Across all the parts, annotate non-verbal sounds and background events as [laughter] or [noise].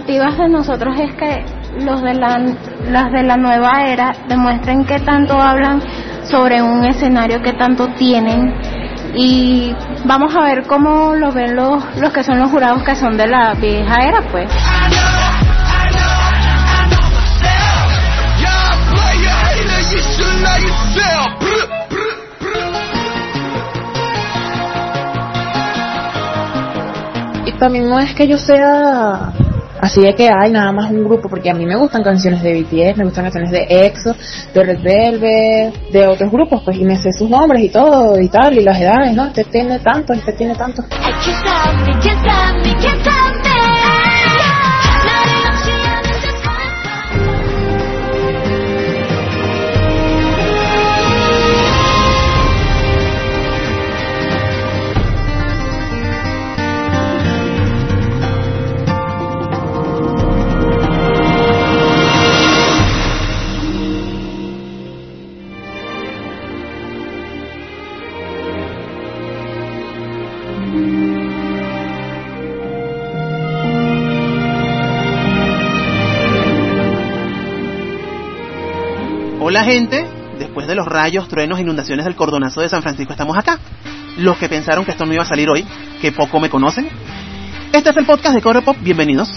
expectativas de nosotros es que los de la, las de la nueva era demuestren qué tanto hablan sobre un escenario que tanto tienen y vamos a ver cómo lo ven los, los que son los jurados que son de la vieja era pues. Y también no es que yo sea así de que hay nada más un grupo, porque a mí me gustan canciones de BTS, me gustan canciones de EXO, de Red Velvet, de otros grupos, pues y me sé sus nombres y todo y tal, y las edades, ¿no? Este tiene tanto, este tiene Hola gente, después de los rayos, truenos inundaciones del cordonazo de San Francisco estamos acá. Los que pensaron que esto no iba a salir hoy, que poco me conocen. Este es el podcast de Core Pop, bienvenidos.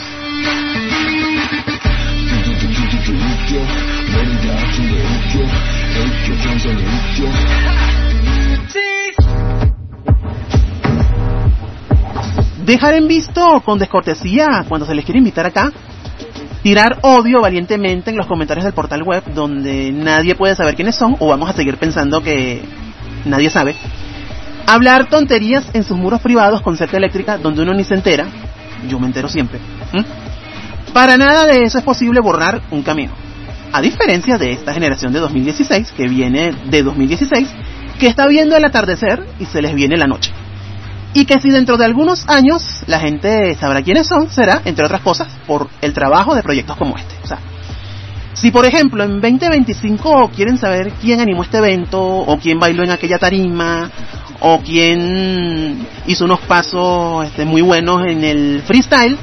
Dejar en visto con descortesía cuando se les quiere invitar acá tirar odio valientemente en los comentarios del portal web donde nadie puede saber quiénes son o vamos a seguir pensando que nadie sabe. Hablar tonterías en sus muros privados con cerca eléctrica donde uno ni se entera. Yo me entero siempre. Para nada de eso es posible borrar un camino. A diferencia de esta generación de 2016 que viene de 2016 que está viendo el atardecer y se les viene la noche y que si dentro de algunos años la gente sabrá quiénes son, será, entre otras cosas, por el trabajo de proyectos como este. O sea, si por ejemplo en 2025 quieren saber quién animó este evento, o quién bailó en aquella tarima, o quién hizo unos pasos este, muy buenos en el freestyle,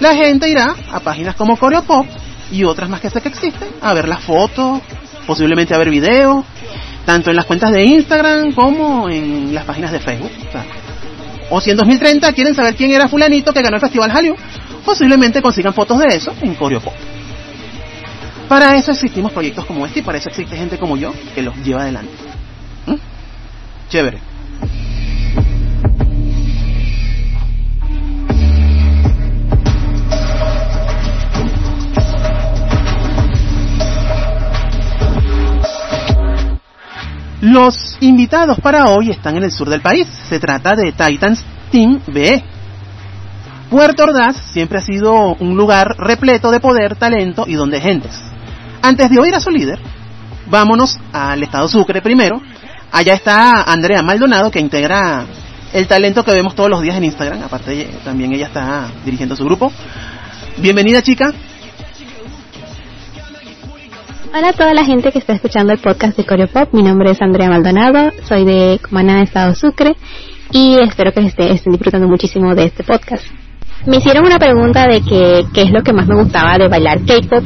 la gente irá a páginas como Coreopop y otras más que sé que existen, a ver las fotos, posiblemente a ver videos, tanto en las cuentas de Instagram como en las páginas de Facebook. Si en 2030 quieren saber quién era fulanito que ganó el Festival Hallyu, posiblemente consigan fotos de eso en Coreopop. Para eso existimos proyectos como este y para eso existe gente como yo que los lleva adelante. ¿Mm? Chévere. Los invitados para hoy están en el sur del país. Se trata de Titans Team B. Puerto Ordaz siempre ha sido un lugar repleto de poder, talento y donde gentes. Antes de oír a su líder, vámonos al estado Sucre primero. Allá está Andrea Maldonado que integra el talento que vemos todos los días en Instagram. Aparte, también ella está dirigiendo su grupo. Bienvenida, chica. Hola a toda la gente que está escuchando el podcast de Coreopop. Mi nombre es Andrea Maldonado, soy de Cumaná, Estado Sucre, y espero que estén, estén disfrutando muchísimo de este podcast. Me hicieron una pregunta de que, qué es lo que más me gustaba de bailar K-pop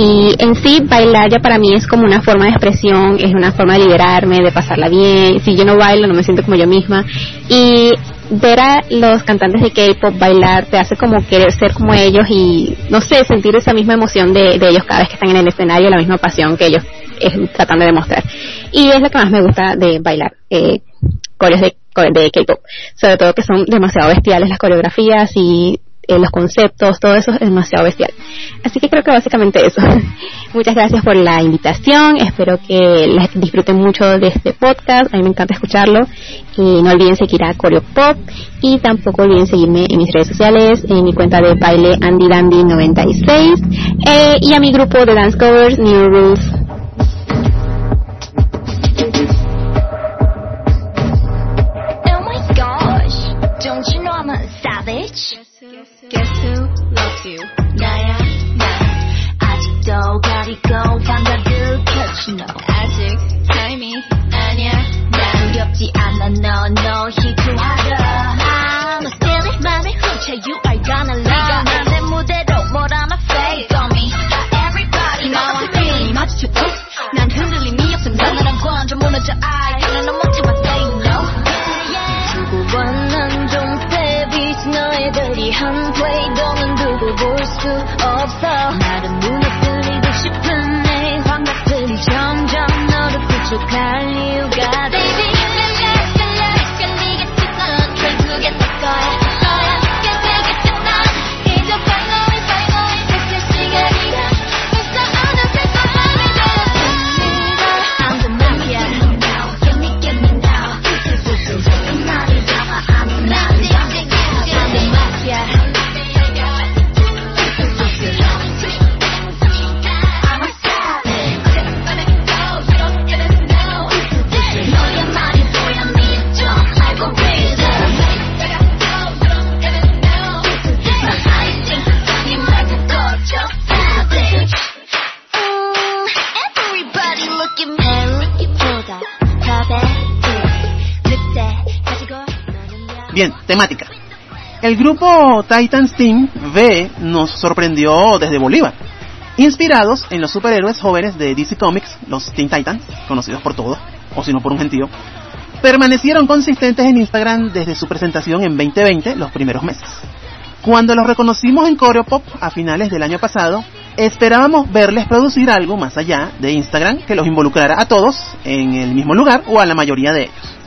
y en sí bailar ya para mí es como una forma de expresión, es una forma de liberarme, de pasarla bien. Si yo no bailo no me siento como yo misma y ver a los cantantes de K-pop bailar te hace como querer ser como ellos y no sé, sentir esa misma emoción de, de ellos cada vez que están en el escenario, la misma pasión que ellos eh, tratan de demostrar. Y es lo que más me gusta de bailar, eh, coreos de, de K-pop. Sobre todo que son demasiado bestiales las coreografías y eh, los conceptos, todo eso es demasiado bestial. Así que creo que básicamente eso. [laughs] Muchas gracias por la invitación, espero que les disfruten mucho de este podcast, a mí me encanta escucharlo y no olviden seguir a Coreo Pop y tampoco olviden seguirme en mis redes sociales, en mi cuenta de baile Andy Dandy 96 eh, y a mi grupo de dance covers New Rules. 신어 아직 타이밍 아니야. 난 두렵지 않아. no no 희귀하다 I'm a silly 맘에 훔쳐 you are gonna love 네가 나내 무대로 몰아나 fake on me. Everybody now I'm feeling 마치 초폭 난 흔들림이 없음. 난 나랑 관저 무너져 I can't no more time I say no. 두고 원한 좀 baby 너희들이 한 play 너는 두고 볼수 machucar Bien, temática. El grupo Titans Team V nos sorprendió desde Bolívar, inspirados en los superhéroes jóvenes de DC Comics, los Teen Titans, conocidos por todos, o si no por un gentío, permanecieron consistentes en Instagram desde su presentación en 2020, los primeros meses. Cuando los reconocimos en Coreopop a finales del año pasado, esperábamos verles producir algo más allá de Instagram que los involucrara a todos en el mismo lugar o a la mayoría de ellos.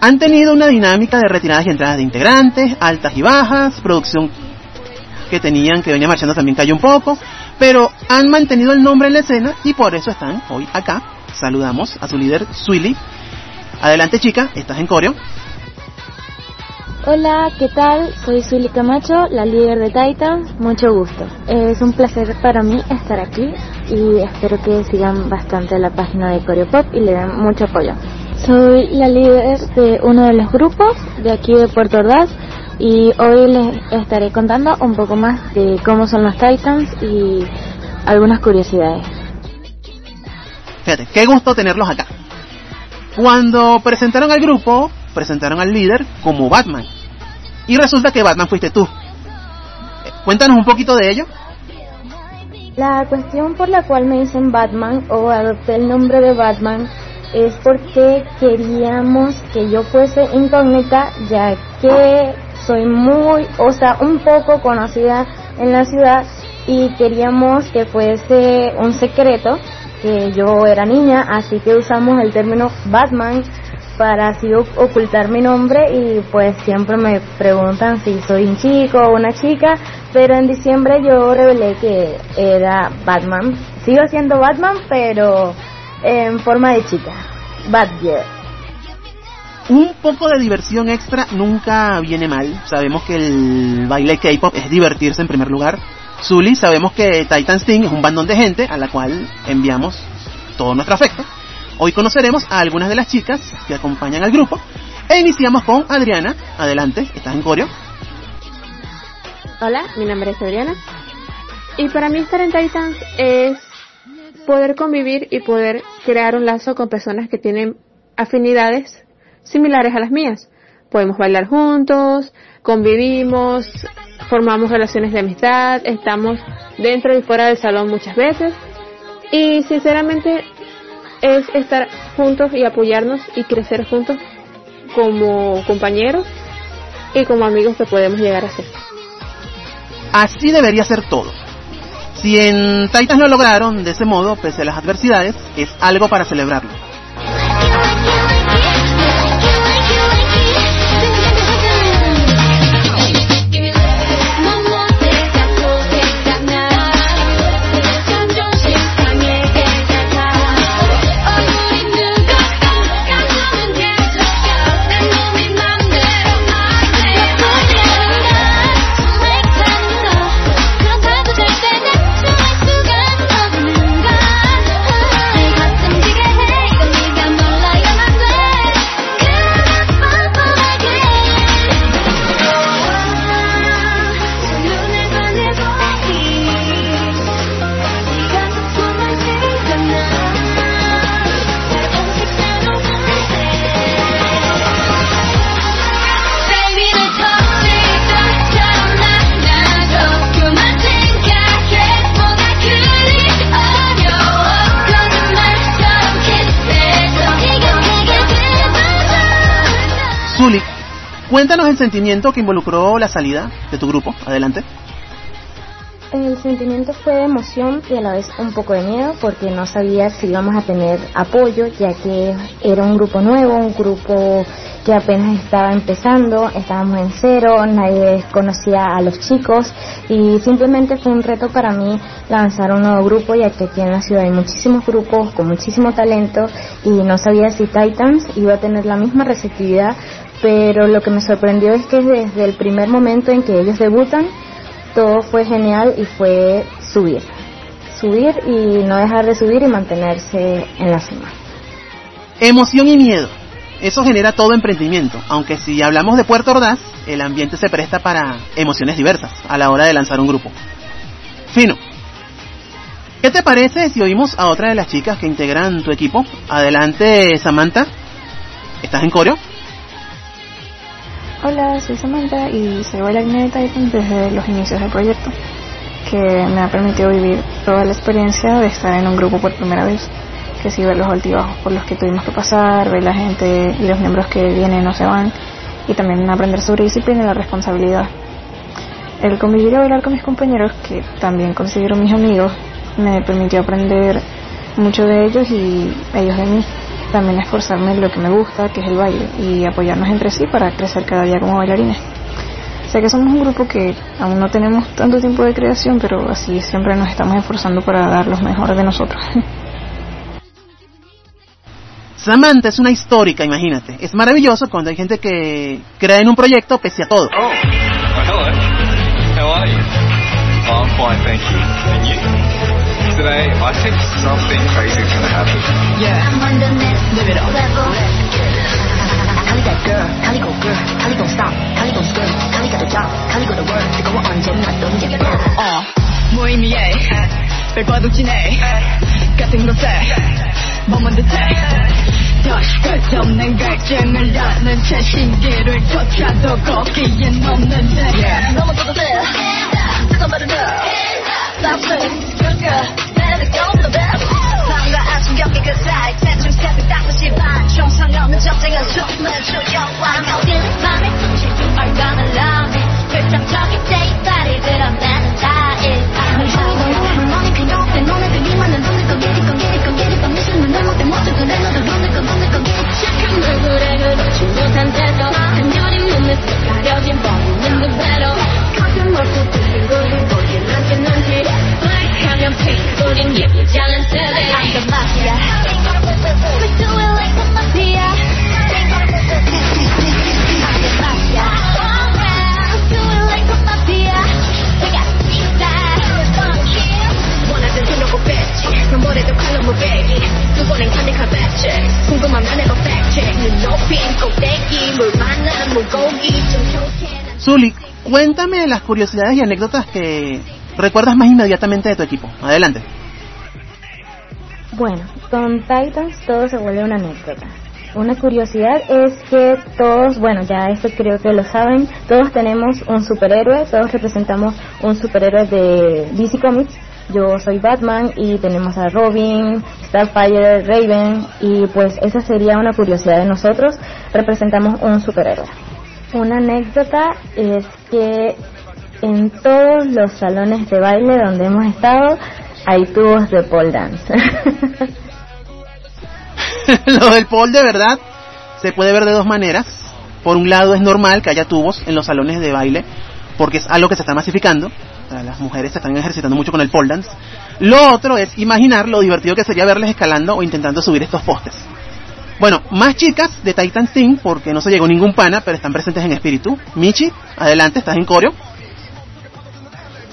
Han tenido una dinámica de retiradas y entradas de integrantes, altas y bajas, producción que tenían que venía marchando también cayó un poco, pero han mantenido el nombre en la escena y por eso están hoy acá. Saludamos a su líder, Swilly. Adelante chica, estás en coreo. Hola, ¿qué tal? Soy Swilly Camacho, la líder de Titans. Mucho gusto. Es un placer para mí estar aquí y espero que sigan bastante la página de Coreopop y le den mucho apoyo. Soy la líder de uno de los grupos de aquí de Puerto Ordaz y hoy les estaré contando un poco más de cómo son los Titans y algunas curiosidades. Fíjate, qué gusto tenerlos acá. Cuando presentaron al grupo, presentaron al líder como Batman. Y resulta que Batman fuiste tú. Eh, Cuéntanos un poquito de ello. La cuestión por la cual me dicen Batman o adopté el nombre de Batman es porque queríamos que yo fuese incógnita ya que soy muy, o sea, un poco conocida en la ciudad y queríamos que fuese un secreto que yo era niña, así que usamos el término Batman para así ocultar mi nombre y pues siempre me preguntan si soy un chico o una chica, pero en diciembre yo revelé que era Batman. Sigo siendo Batman, pero en forma de chica. Batgirl. Un poco de diversión extra nunca viene mal. Sabemos que el baile K-pop es divertirse en primer lugar. Zully, sabemos que Titan Sting es un bandón de gente a la cual enviamos todo nuestro afecto. Hoy conoceremos a algunas de las chicas que acompañan al grupo. E iniciamos con Adriana. Adelante, estás en coreo. Hola, mi nombre es Adriana. Y para mí estar en Titans es poder convivir y poder crear un lazo con personas que tienen afinidades similares a las mías. Podemos bailar juntos, convivimos, formamos relaciones de amistad, estamos dentro y fuera del salón muchas veces. Y sinceramente es estar juntos y apoyarnos y crecer juntos como compañeros y como amigos que podemos llegar a ser. Así debería ser todo. Si en Titans lo lograron de ese modo, pese a las adversidades, es algo para celebrarlo. Cuéntanos el sentimiento que involucró la salida de tu grupo. Adelante. El sentimiento fue de emoción y a la vez un poco de miedo porque no sabía si íbamos a tener apoyo ya que era un grupo nuevo, un grupo que apenas estaba empezando, estábamos en cero, nadie conocía a los chicos y simplemente fue un reto para mí lanzar un nuevo grupo ya que aquí en la ciudad hay muchísimos grupos con muchísimo talento y no sabía si Titans iba a tener la misma receptividad pero lo que me sorprendió es que desde el primer momento en que ellos debutan todo fue genial y fue subir. Subir y no dejar de subir y mantenerse en la cima. Emoción y miedo. Eso genera todo emprendimiento, aunque si hablamos de Puerto Ordaz, el ambiente se presta para emociones diversas a la hora de lanzar un grupo. Fino. ¿Qué te parece si oímos a otra de las chicas que integran tu equipo? Adelante, Samantha. ¿Estás en coreo? Hola, soy Samantha y soy bailarina de Titan desde los inicios del proyecto, que me ha permitido vivir toda la experiencia de estar en un grupo por primera vez, que sí ver los altibajos por los que tuvimos que pasar, ver la gente y los miembros que vienen o se van, y también aprender sobre disciplina y la responsabilidad. El convivir y bailar con mis compañeros, que también considero mis amigos, me permitió aprender mucho de ellos y ellos de mí también esforzarme en lo que me gusta, que es el baile, y apoyarnos entre sí para crecer cada día como bailarines. Sé que somos un grupo que aún no tenemos tanto tiempo de creación, pero así siempre nos estamos esforzando para dar los mejores de nosotros. [laughs] Samantha es una histórica, imagínate. Es maravilloso cuando hay gente que crea en un proyecto pese a todo. Oh, hello. How are you? Oh, I'm fine, thank you. And you? today, I think something crazy is going to happen. Yeah. I'm on the next level. Cali that girl, Cali go girl, Cali gon' stop, Cali gon' skirt, Cali got the job, Cali got the work, 그거 언제나 넌 이제 어, 무의미해, 별과도 지내, 같은 곳에, 머문 듯해, 다시 끝없는 갈증을 아는 제 신기를 쫓아도 거기엔 없는데, yeah. 넘어져도 돼, 뜨거운 말은 해, 나쁜 가려진 법 있는 그대로 같은 얼굴 들고 Zuli, cuéntame las curiosidades y anécdotas que recuerdas más inmediatamente de tu equipo. Adelante. Bueno, con Titans todo se vuelve una anécdota. Una curiosidad es que todos, bueno, ya esto creo que lo saben, todos tenemos un superhéroe, todos representamos un superhéroe de DC Comics. Yo soy Batman y tenemos a Robin, Starfire, Raven y pues esa sería una curiosidad de nosotros, representamos un superhéroe. Una anécdota es que en todos los salones de baile donde hemos estado hay tubos de pole dance. [laughs] Lo del pole de verdad se puede ver de dos maneras. Por un lado es normal que haya tubos en los salones de baile porque es algo que se está masificando. Las mujeres se están ejercitando mucho con el pole dance. Lo otro es imaginar lo divertido que sería verles escalando o intentando subir estos postes. Bueno, más chicas de Titan Sing porque no se llegó ningún pana, pero están presentes en espíritu. Michi, adelante, estás en coreo.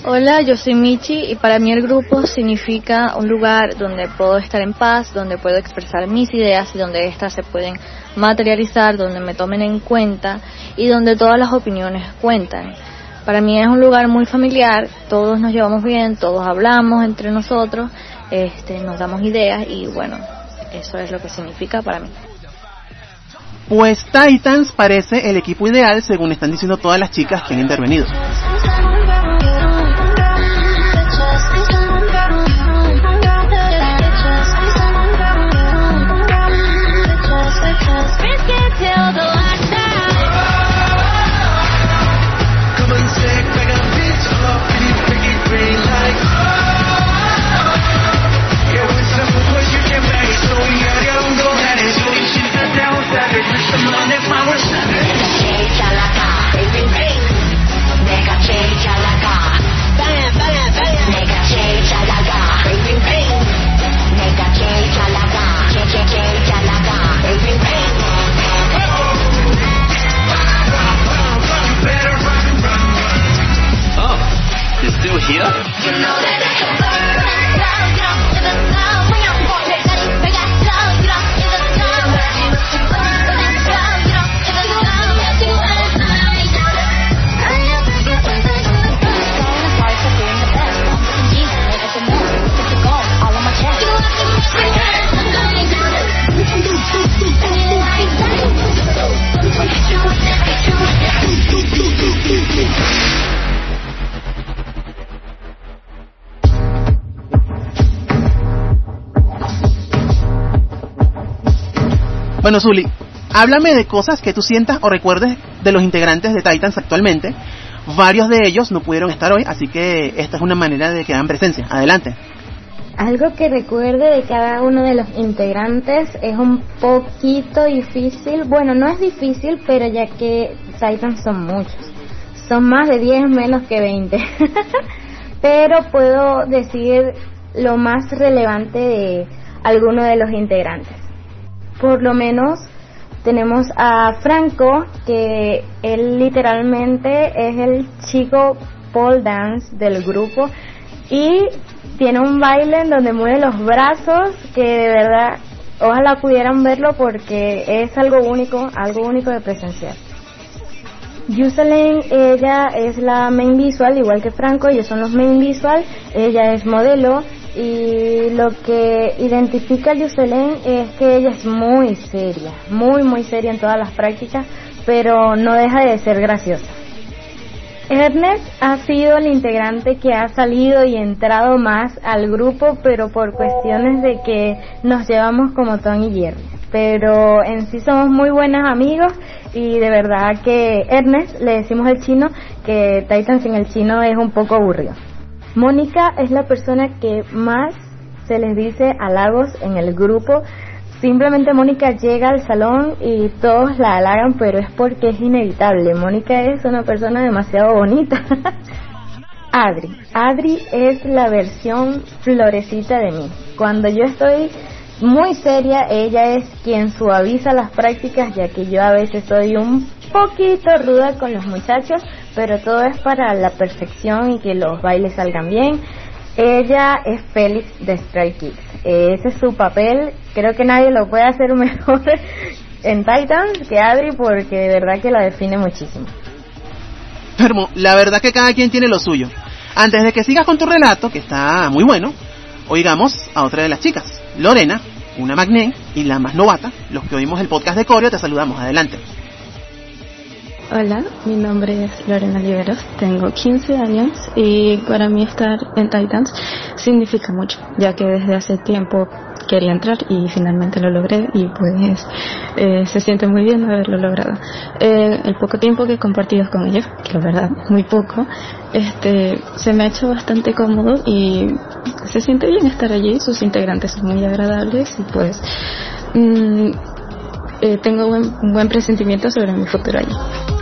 Hola, yo soy Michi y para mí el grupo significa un lugar donde puedo estar en paz, donde puedo expresar mis ideas y donde éstas se pueden materializar, donde me tomen en cuenta y donde todas las opiniones cuentan. Para mí es un lugar muy familiar, todos nos llevamos bien, todos hablamos entre nosotros, este, nos damos ideas y bueno, eso es lo que significa para mí. Pues Titans parece el equipo ideal según están diciendo todas las chicas que han intervenido. Bueno, Zully, háblame de cosas que tú sientas o recuerdes de los integrantes de Titans actualmente. Varios de ellos no pudieron estar hoy, así que esta es una manera de que hagan presencia. Adelante. Algo que recuerde de cada uno de los integrantes es un poquito difícil. Bueno, no es difícil, pero ya que Titans son muchos. Son más de 10 menos que 20. [laughs] pero puedo decir lo más relevante de alguno de los integrantes. Por lo menos tenemos a Franco, que él literalmente es el chico pole dance del grupo y tiene un baile en donde mueve los brazos que de verdad ojalá pudieran verlo porque es algo único, algo único de presenciar. Yuselin, ella es la main visual, igual que Franco, ellos son los main visual, ella es modelo y lo que identifica a Yuselin es que ella es muy seria, muy muy seria en todas las prácticas, pero no deja de ser graciosa. Ernest ha sido el integrante que ha salido y entrado más al grupo, pero por cuestiones de que nos llevamos como Tony y Jerry. Pero en sí somos muy buenos amigos y de verdad que Ernest, le decimos el chino, que Titan sin el chino es un poco aburrido. Mónica es la persona que más se les dice halagos en el grupo Simplemente Mónica llega al salón y todos la halagan, pero es porque es inevitable. Mónica es una persona demasiado bonita. [laughs] Adri. Adri es la versión florecita de mí. Cuando yo estoy muy seria, ella es quien suaviza las prácticas, ya que yo a veces soy un poquito ruda con los muchachos, pero todo es para la perfección y que los bailes salgan bien. Ella es Félix de Stray Kids. Ese es su papel. Creo que nadie lo puede hacer [laughs] mejor en Titans que Adri porque de verdad que la define muchísimo. Hermo, la verdad que cada quien tiene lo suyo. Antes de que sigas con tu relato, que está muy bueno, oigamos a otra de las chicas, Lorena, una magné y la más novata. Los que oímos el podcast de Corio te saludamos. Adelante. Hola, mi nombre es Lorena Liberos, tengo 15 años y para mí estar en Titans significa mucho, ya que desde hace tiempo quería entrar y finalmente lo logré y pues eh, se siente muy bien haberlo logrado. Eh, el poco tiempo que he compartido con ellos, que la verdad muy poco, este, se me ha hecho bastante cómodo y se siente bien estar allí, sus integrantes son muy agradables y pues mm, eh, tengo un buen presentimiento sobre mi futuro allí.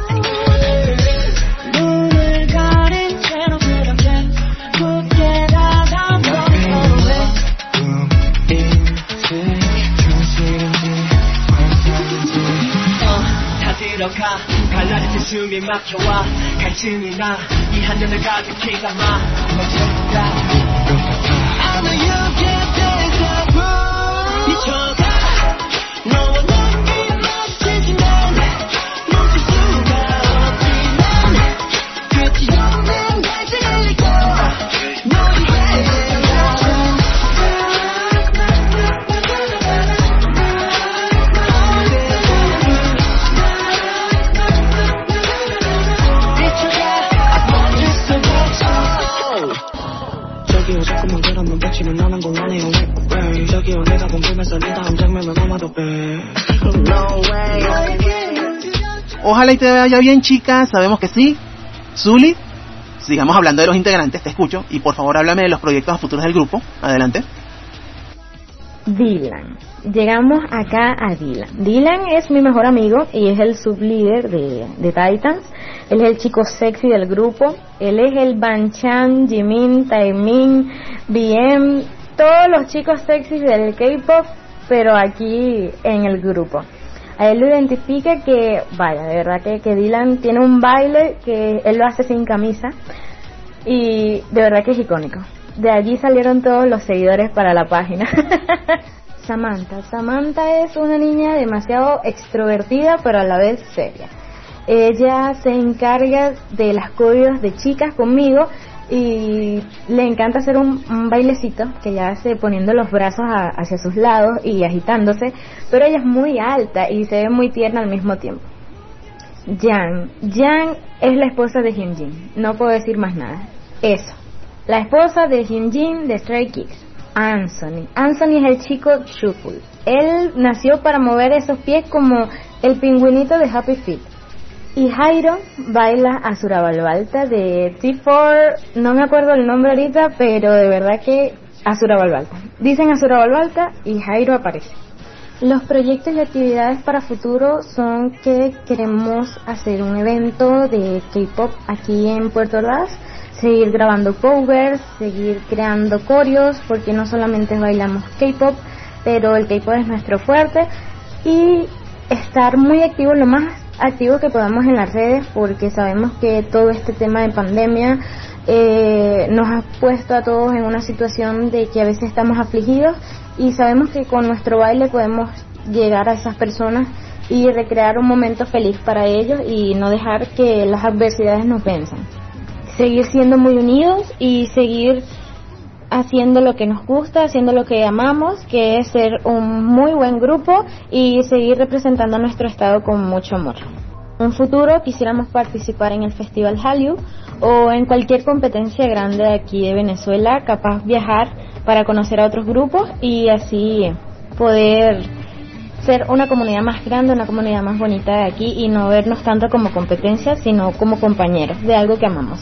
들어가. 갈라진 숨이 막혀와 갈증이 나이 한전을 가득히 담아. 멈춰가 Ojalá y te vaya bien, chicas. Sabemos que sí. Zuli, sigamos hablando de los integrantes, te escucho. Y por favor, háblame de los proyectos futuros del grupo. Adelante. Dylan. Llegamos acá a Dylan. Dylan es mi mejor amigo y es el sublíder de, de Titans. Él es el chico sexy del grupo. Él es el Banchan, Jimin, Taemin, BM, todos los chicos sexy del K-pop, pero aquí en el grupo. A él lo identifica que, vaya, de verdad que, que Dylan tiene un baile que él lo hace sin camisa y de verdad que es icónico. De allí salieron todos los seguidores para la página. [laughs] Samantha. Samantha es una niña demasiado extrovertida pero a la vez seria. Ella se encarga de las coreos de chicas conmigo y le encanta hacer un, bailecito que ya hace poniendo los brazos a- hacia sus lados y agitándose, pero ella es muy alta y se ve muy tierna al mismo tiempo. Jan. Jan es la esposa de Hyunjin. No puedo decir más nada. Eso. La esposa de Hyunjin de Stray Kids. Anthony. Anthony es el chico Shuful. Él nació para mover esos pies como el pingüinito de Happy Feet. Y Jairo baila Azura Balbalta de T4, no me acuerdo el nombre ahorita, pero de verdad que Azura Balbalta. Dicen Azura Balbalta y Jairo aparece. Los proyectos y actividades para futuro son que queremos hacer un evento de K-pop aquí en Puerto Ordaz, seguir grabando covers, seguir creando coreos, porque no solamente bailamos K-pop, pero el K-pop es nuestro fuerte y estar muy activos, lo más activos que podamos en las redes, porque sabemos que todo este tema de pandemia eh, nos ha puesto a todos en una situación de que a veces estamos afligidos y sabemos que con nuestro baile podemos llegar a esas personas y recrear un momento feliz para ellos y no dejar que las adversidades nos venzan. Seguir siendo muy unidos y seguir haciendo lo que nos gusta, haciendo lo que amamos, que es ser un muy buen grupo y seguir representando a nuestro estado con mucho amor. En un futuro quisiéramos participar en el Festival Hallyu o en cualquier competencia grande de aquí de Venezuela, capaz viajar para conocer a otros grupos y así poder ser una comunidad más grande, una comunidad más bonita de aquí y no vernos tanto como competencia, sino como compañeros de algo que amamos.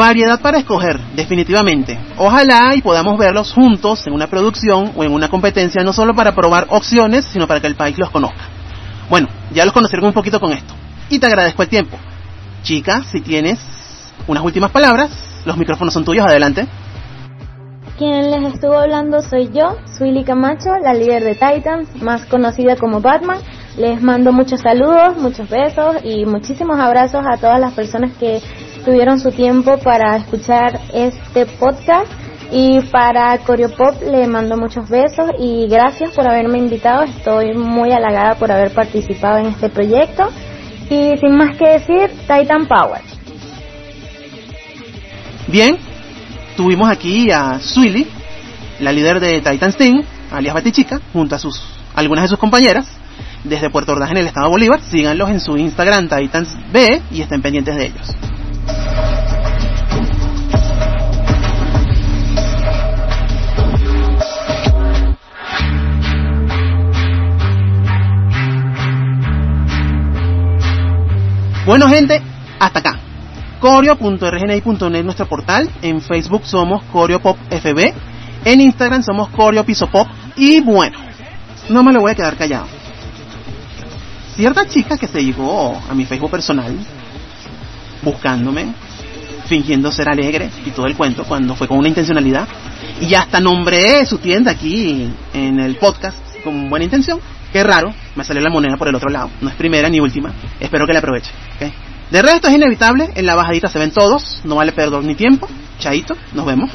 Variedad para escoger, definitivamente. Ojalá y podamos verlos juntos en una producción o en una competencia, no solo para probar opciones, sino para que el país los conozca. Bueno, ya los conoceré un poquito con esto. Y te agradezco el tiempo. Chica, si tienes unas últimas palabras, los micrófonos son tuyos, adelante. Quien les estuvo hablando soy yo, Suili Camacho, la líder de Titans, más conocida como Batman. Les mando muchos saludos, muchos besos y muchísimos abrazos a todas las personas que tuvieron su tiempo para escuchar este podcast. Y para Coreopop le mando muchos besos y gracias por haberme invitado. Estoy muy halagada por haber participado en este proyecto. Y sin más que decir, Titan Power. Bien, tuvimos aquí a Suili, la líder de Titan Sting, alias Batichica, junto a sus algunas de sus compañeras, desde Puerto Ordaz en el estado de Bolívar. Síganlos en su Instagram Titans B y estén pendientes de ellos. Bueno gente, hasta acá. Coreo.rgni.net nuestro portal. En Facebook somos CoreoPopFB. En Instagram somos CoreoPisopop. Y bueno, no me lo voy a quedar callado. Cierta chica que se llegó a mi Facebook personal, buscándome, fingiendo ser alegre y todo el cuento, cuando fue con una intencionalidad. Y hasta nombré su tienda aquí en el podcast con buena intención. Qué raro, me salió la moneda por el otro lado. No es primera ni última. Espero que la aproveche. De resto es inevitable, en la bajadita se ven todos, no vale perder ni tiempo. Chaito, nos vemos.